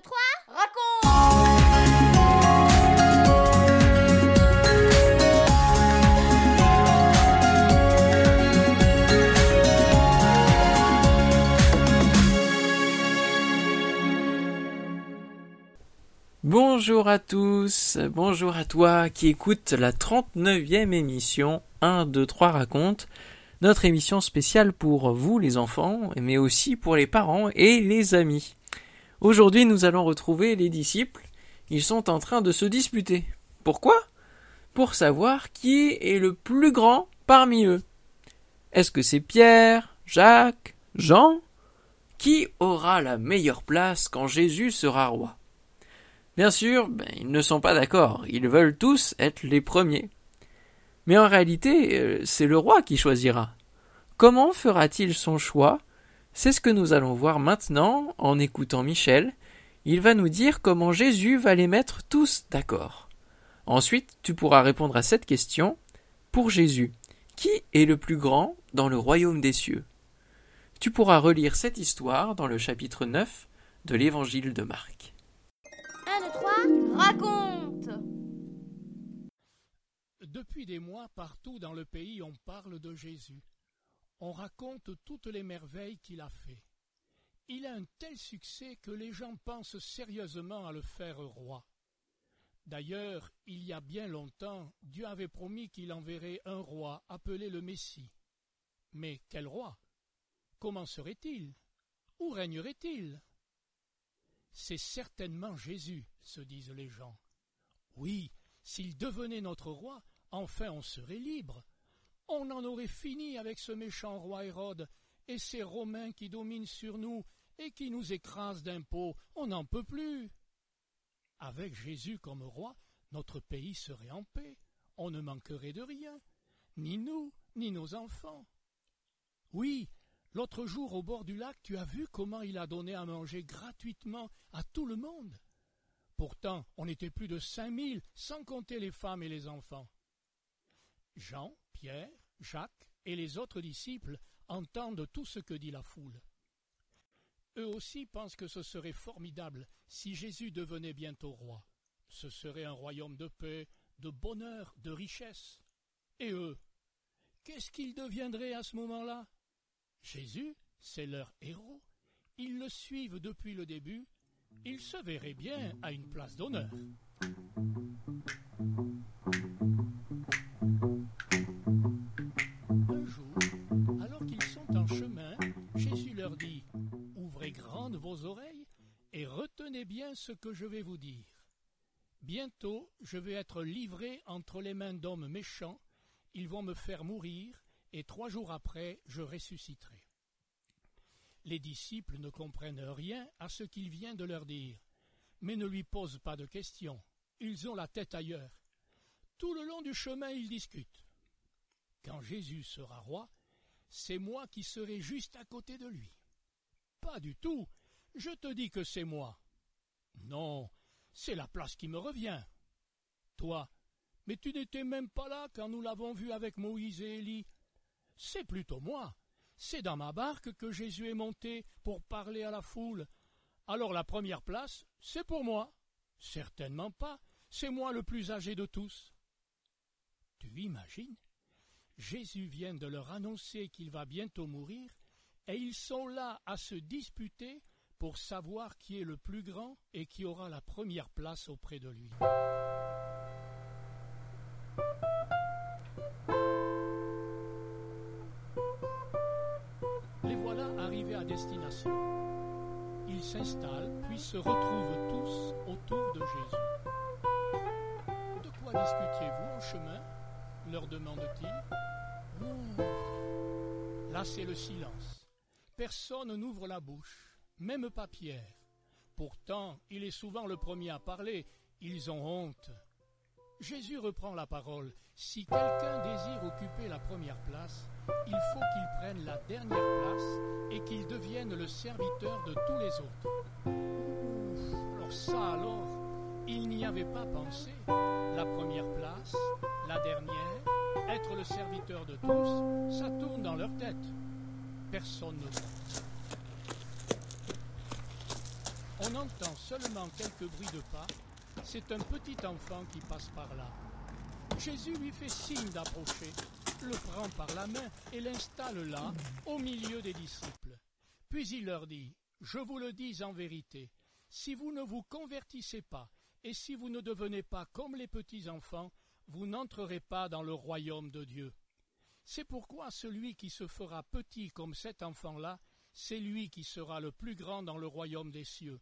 2, 3, raconte Bonjour à tous, bonjour à toi qui écoute la 39e émission 1, 2, 3 raconte, notre émission spéciale pour vous les enfants, mais aussi pour les parents et les amis. Aujourd'hui nous allons retrouver les disciples, ils sont en train de se disputer. Pourquoi? Pour savoir qui est le plus grand parmi eux. Est-ce que c'est Pierre, Jacques, Jean? Qui aura la meilleure place quand Jésus sera roi? Bien sûr, ben, ils ne sont pas d'accord, ils veulent tous être les premiers. Mais en réalité, euh, c'est le roi qui choisira. Comment fera-t-il son choix? C'est ce que nous allons voir maintenant en écoutant Michel. Il va nous dire comment Jésus va les mettre tous d'accord. Ensuite, tu pourras répondre à cette question. Pour Jésus, qui est le plus grand dans le royaume des cieux? Tu pourras relire cette histoire dans le chapitre 9 de l'évangile de Marc. 1, 2, 3, raconte Depuis des mois, partout dans le pays, on parle de Jésus. On raconte toutes les merveilles qu'il a fait. Il a un tel succès que les gens pensent sérieusement à le faire roi. D'ailleurs, il y a bien longtemps, Dieu avait promis qu'il enverrait un roi appelé le Messie. Mais quel roi? Comment serait-il? Où régnerait-il? C'est certainement Jésus, se disent les gens. Oui, s'il devenait notre roi, enfin on serait libre. On en aurait fini avec ce méchant roi Hérode et ces Romains qui dominent sur nous et qui nous écrasent d'impôts. On n'en peut plus. Avec Jésus comme roi, notre pays serait en paix. On ne manquerait de rien, ni nous, ni nos enfants. Oui, l'autre jour au bord du lac, tu as vu comment il a donné à manger gratuitement à tout le monde. Pourtant, on était plus de cinq mille, sans compter les femmes et les enfants. Jean, Pierre, Jacques et les autres disciples entendent tout ce que dit la foule. Eux aussi pensent que ce serait formidable si Jésus devenait bientôt roi. Ce serait un royaume de paix, de bonheur, de richesse. Et eux, qu'est-ce qu'ils deviendraient à ce moment-là? Jésus, c'est leur héros. Ils le suivent depuis le début. Ils se verraient bien à une place d'honneur. Ce que je vais vous dire. Bientôt, je vais être livré entre les mains d'hommes méchants, ils vont me faire mourir, et trois jours après, je ressusciterai. Les disciples ne comprennent rien à ce qu'il vient de leur dire, mais ne lui posent pas de questions. Ils ont la tête ailleurs. Tout le long du chemin, ils discutent. Quand Jésus sera roi, c'est moi qui serai juste à côté de lui. Pas du tout. Je te dis que c'est moi. Non, c'est la place qui me revient. Toi, mais tu n'étais même pas là quand nous l'avons vu avec Moïse et Élie. C'est plutôt moi. C'est dans ma barque que Jésus est monté pour parler à la foule. Alors la première place, c'est pour moi. Certainement pas. C'est moi le plus âgé de tous. Tu imagines? Jésus vient de leur annoncer qu'il va bientôt mourir, et ils sont là à se disputer pour savoir qui est le plus grand et qui aura la première place auprès de lui. Les voilà arrivés à destination. Ils s'installent, puis se retrouvent tous autour de Jésus. De quoi discutiez-vous en chemin? leur demande-t-il. Là, c'est le silence. Personne n'ouvre la bouche, même pas Pierre. Pourtant, il est souvent le premier à parler. Ils ont honte. Jésus reprend la parole. Si quelqu'un désire occuper la première place, il faut qu'il prenne la dernière place et qu'il devienne le serviteur de tous les autres. Alors ça alors, il n'y avait pas pensé. La première place, la dernière, être le serviteur de tous, ça tourne dans leur tête. Personne ne voit. On entend seulement quelques bruits de pas. C'est un petit enfant qui passe par là. Jésus lui fait signe d'approcher, le prend par la main et l'installe là, au milieu des disciples. Puis il leur dit, Je vous le dis en vérité, si vous ne vous convertissez pas, et si vous ne devenez pas comme les petits enfants, vous n'entrerez pas dans le royaume de Dieu. C'est pourquoi celui qui se fera petit comme cet enfant-là, c'est lui qui sera le plus grand dans le royaume des cieux.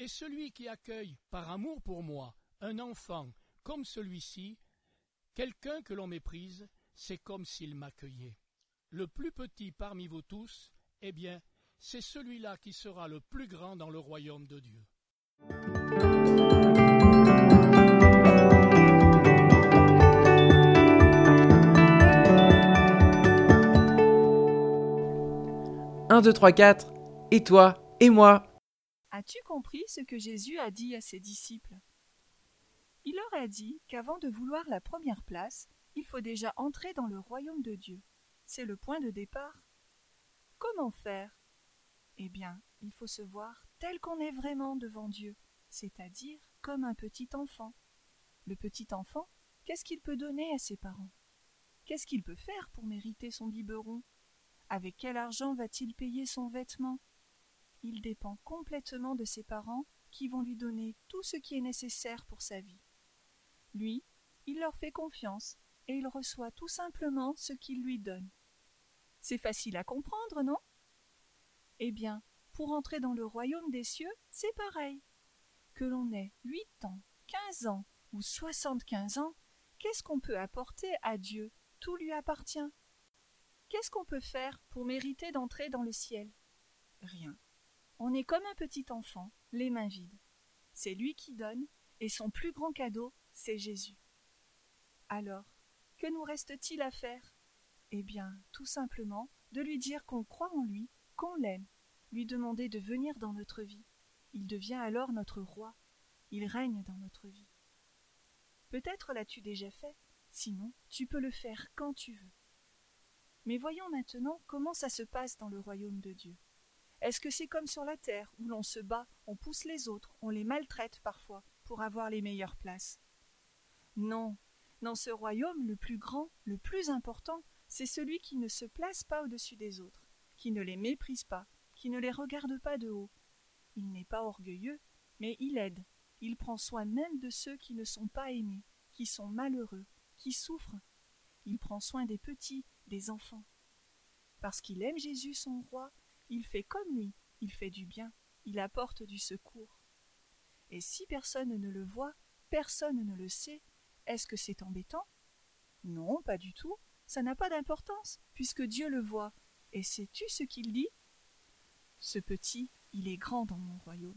Et celui qui accueille, par amour pour moi, un enfant comme celui-ci, quelqu'un que l'on méprise, c'est comme s'il m'accueillait. Le plus petit parmi vous tous, eh bien, c'est celui-là qui sera le plus grand dans le royaume de Dieu. 1, 2, 3, 4, et toi, et moi. As-tu compris ce que Jésus a dit à ses disciples? Il leur a dit qu'avant de vouloir la première place, il faut déjà entrer dans le royaume de Dieu. C'est le point de départ. Comment faire? Eh bien, il faut se voir tel qu'on est vraiment devant Dieu, c'est-à-dire comme un petit enfant. Le petit enfant, qu'est-ce qu'il peut donner à ses parents? Qu'est-ce qu'il peut faire pour mériter son biberon? Avec quel argent va-t-il payer son vêtement? Il dépend complètement de ses parents qui vont lui donner tout ce qui est nécessaire pour sa vie. Lui, il leur fait confiance et il reçoit tout simplement ce qu'ils lui donnent. C'est facile à comprendre, non? Eh bien, pour entrer dans le royaume des cieux, c'est pareil. Que l'on ait huit ans, quinze ans ou soixante-quinze ans, qu'est-ce qu'on peut apporter à Dieu? Tout lui appartient. Qu'est-ce qu'on peut faire pour mériter d'entrer dans le ciel? Rien. On est comme un petit enfant, les mains vides. C'est lui qui donne, et son plus grand cadeau, c'est Jésus. Alors, que nous reste-t-il à faire? Eh bien, tout simplement, de lui dire qu'on croit en lui, qu'on l'aime, lui demander de venir dans notre vie. Il devient alors notre roi. Il règne dans notre vie. Peut-être l'as-tu déjà fait, sinon tu peux le faire quand tu veux. Mais voyons maintenant comment ça se passe dans le royaume de Dieu. Est-ce que c'est comme sur la terre, où l'on se bat, on pousse les autres, on les maltraite parfois, pour avoir les meilleures places? Non. Dans ce royaume, le plus grand, le plus important, c'est celui qui ne se place pas au-dessus des autres, qui ne les méprise pas, qui ne les regarde pas de haut. Il n'est pas orgueilleux, mais il aide, il prend soin même de ceux qui ne sont pas aimés, qui sont malheureux, qui souffrent. Il prend soin des petits, des enfants. Parce qu'il aime Jésus son roi, il fait comme lui, il fait du bien, il apporte du secours. Et si personne ne le voit, personne ne le sait, est-ce que c'est embêtant? Non, pas du tout, ça n'a pas d'importance, puisque Dieu le voit. Et sais-tu ce qu'il dit? Ce petit, il est grand dans mon royaume.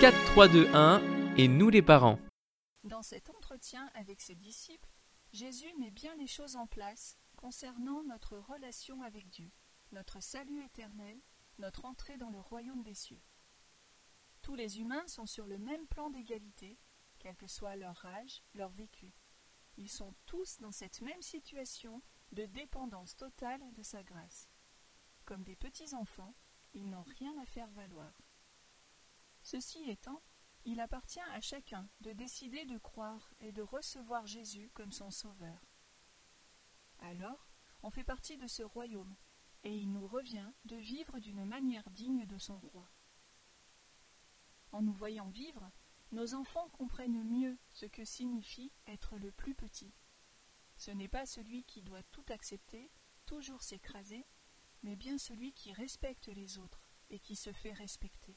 4, 3, 2, 1 et nous les parents. Dans cet entretien avec ses disciples, Jésus met bien les choses en place concernant notre relation avec Dieu, notre salut éternel, notre entrée dans le royaume des cieux. Tous les humains sont sur le même plan d'égalité, quel que soit leur âge, leur vécu. Ils sont tous dans cette même situation de dépendance totale de sa grâce. Comme des petits enfants, ils n'ont rien à faire valoir. Ceci étant, il appartient à chacun de décider de croire et de recevoir Jésus comme son Sauveur. Alors, on fait partie de ce royaume, et il nous revient de vivre d'une manière digne de son roi. En nous voyant vivre, nos enfants comprennent mieux ce que signifie être le plus petit. Ce n'est pas celui qui doit tout accepter, toujours s'écraser, mais bien celui qui respecte les autres et qui se fait respecter.